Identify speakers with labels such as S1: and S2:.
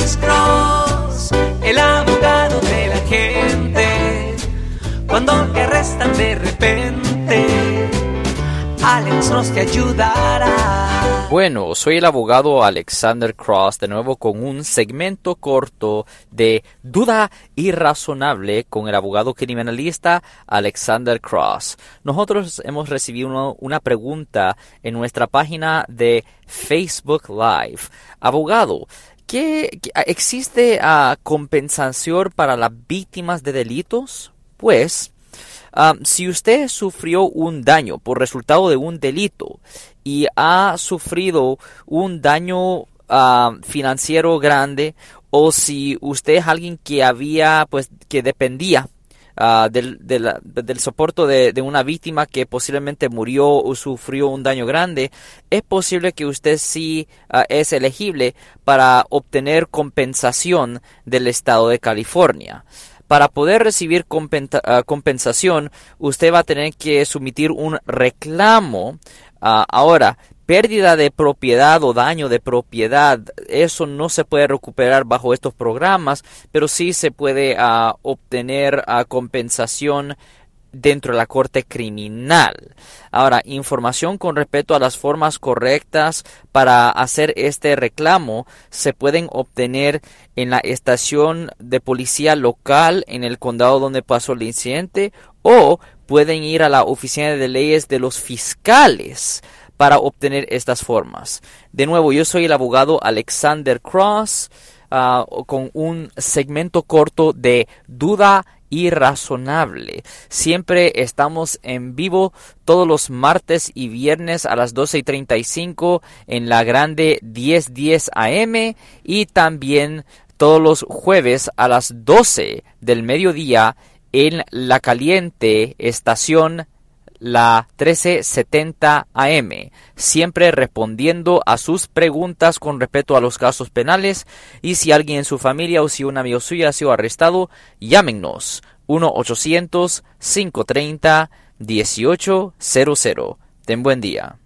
S1: Alex Cross, el abogado de la gente. Cuando te arrestan de repente, Alex Cross ayudará.
S2: Bueno, soy el abogado Alexander Cross, de nuevo con un segmento corto de duda irrazonable con el abogado criminalista Alexander Cross. Nosotros hemos recibido una pregunta en nuestra página de Facebook Live. Abogado, ¿qué, existe uh, compensación para las víctimas de delitos? Pues, Ah, si usted sufrió un daño por resultado de un delito y ha sufrido un daño ah, financiero grande o si usted es alguien que había pues que dependía ah, del, del, soporte de, una víctima que posiblemente murió o sufrió un daño grande, es posible que usted sí es elegible para obtener compensación del estado de California para poder recibir ah, compensación, usted va a tener que sumitir un reclamo. Ah, ahora, pérdida de propiedad o daño de propiedad, eso no se puede recuperar bajo estos programas, pero sí se puede ah, obtener compensación dentro de la corte criminal. Ahora, información con respecto a las formas correctas para hacer este reclamo se pueden obtener en la estación de policía local en el condado donde pasó el incidente o pueden ir a la oficina de leyes de los fiscales para obtener estas formas. De nuevo, yo soy el abogado Alexander Cross ah, con un segmento corto de duda irrazonable. Siempre estamos en vivo todos los martes y viernes a las 12 y 35 en la grande 1010 AM y también todos los jueves a las 12 del mediodía en la caliente estación la 1370 AM, siempre respondiendo a sus preguntas con respecto a los casos penales y si alguien en su familia o si un amigo suyo ha sido arrestado, llámenos 1-800-530-1800. Ten buen día.